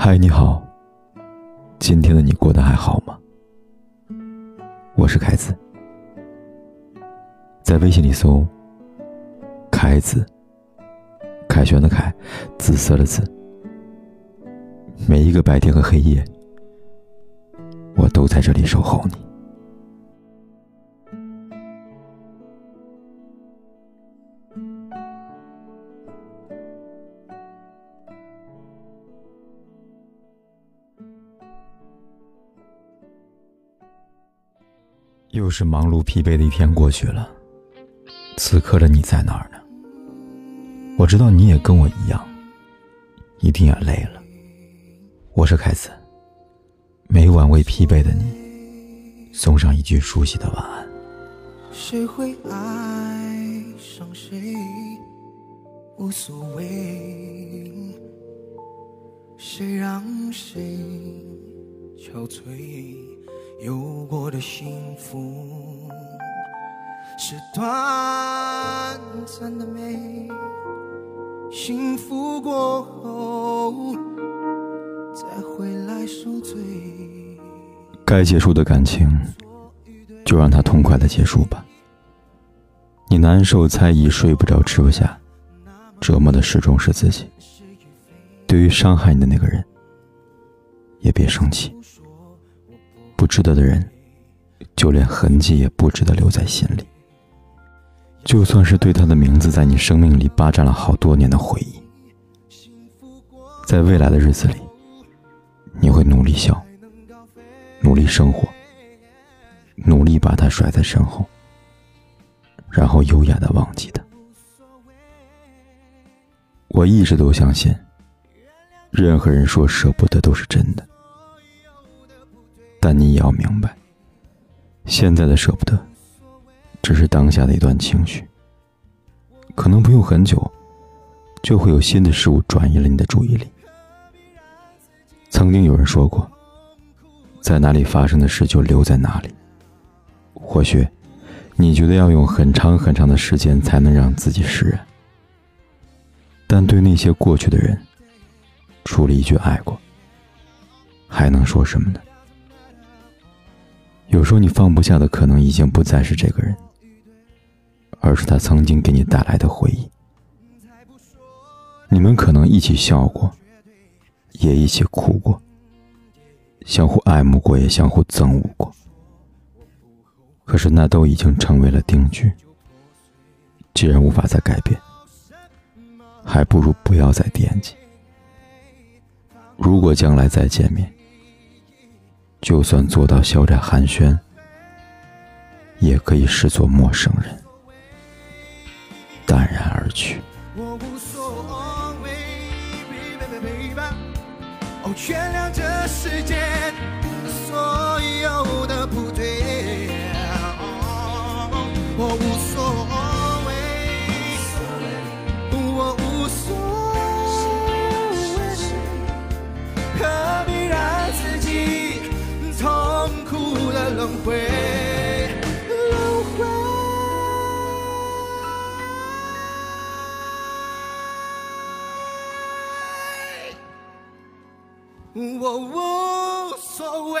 嗨，你好。今天的你过得还好吗？我是凯子，在微信里搜“凯子”，凯旋的凯，紫色的紫。每一个白天和黑夜，我都在这里守候你。又是忙碌疲惫的一天过去了，此刻的你在哪儿呢？我知道你也跟我一样，一定也累了。我是凯子，每晚为疲惫的你送上一句熟悉的晚安。谁会爱上谁无所谓，谁让谁憔悴。有过的幸福是短暂的美，幸福过后再回来受罪。该结束的感情，就让它痛快的结束吧。你难受、猜疑、睡不着、吃不下，折磨的始终是自己。对于伤害你的那个人，也别生气。值得的人，就连痕迹也不值得留在心里。就算是对他的名字在你生命里霸占了好多年的回忆，在未来的日子里，你会努力笑，努力生活，努力把他甩在身后，然后优雅的忘记他。我一直都相信，任何人说舍不得都是真的。但你也要明白，现在的舍不得，只是当下的一段情绪。可能不用很久，就会有新的事物转移了你的注意力。曾经有人说过，在哪里发生的事就留在哪里。或许，你觉得要用很长很长的时间才能让自己释然，但对那些过去的人，除了一句爱过，还能说什么呢？有时候你放不下的，可能已经不再是这个人，而是他曾经给你带来的回忆。你们可能一起笑过，也一起哭过，相互爱慕过，也相互憎恶过。可是那都已经成为了定局。既然无法再改变，还不如不要再惦记。如果将来再见面，就算做到笑着寒暄，也可以视作陌生人，淡然而去。我无所谓，哦，原谅这世间所有的不对。哦我无所的轮回，轮回。我无所谓，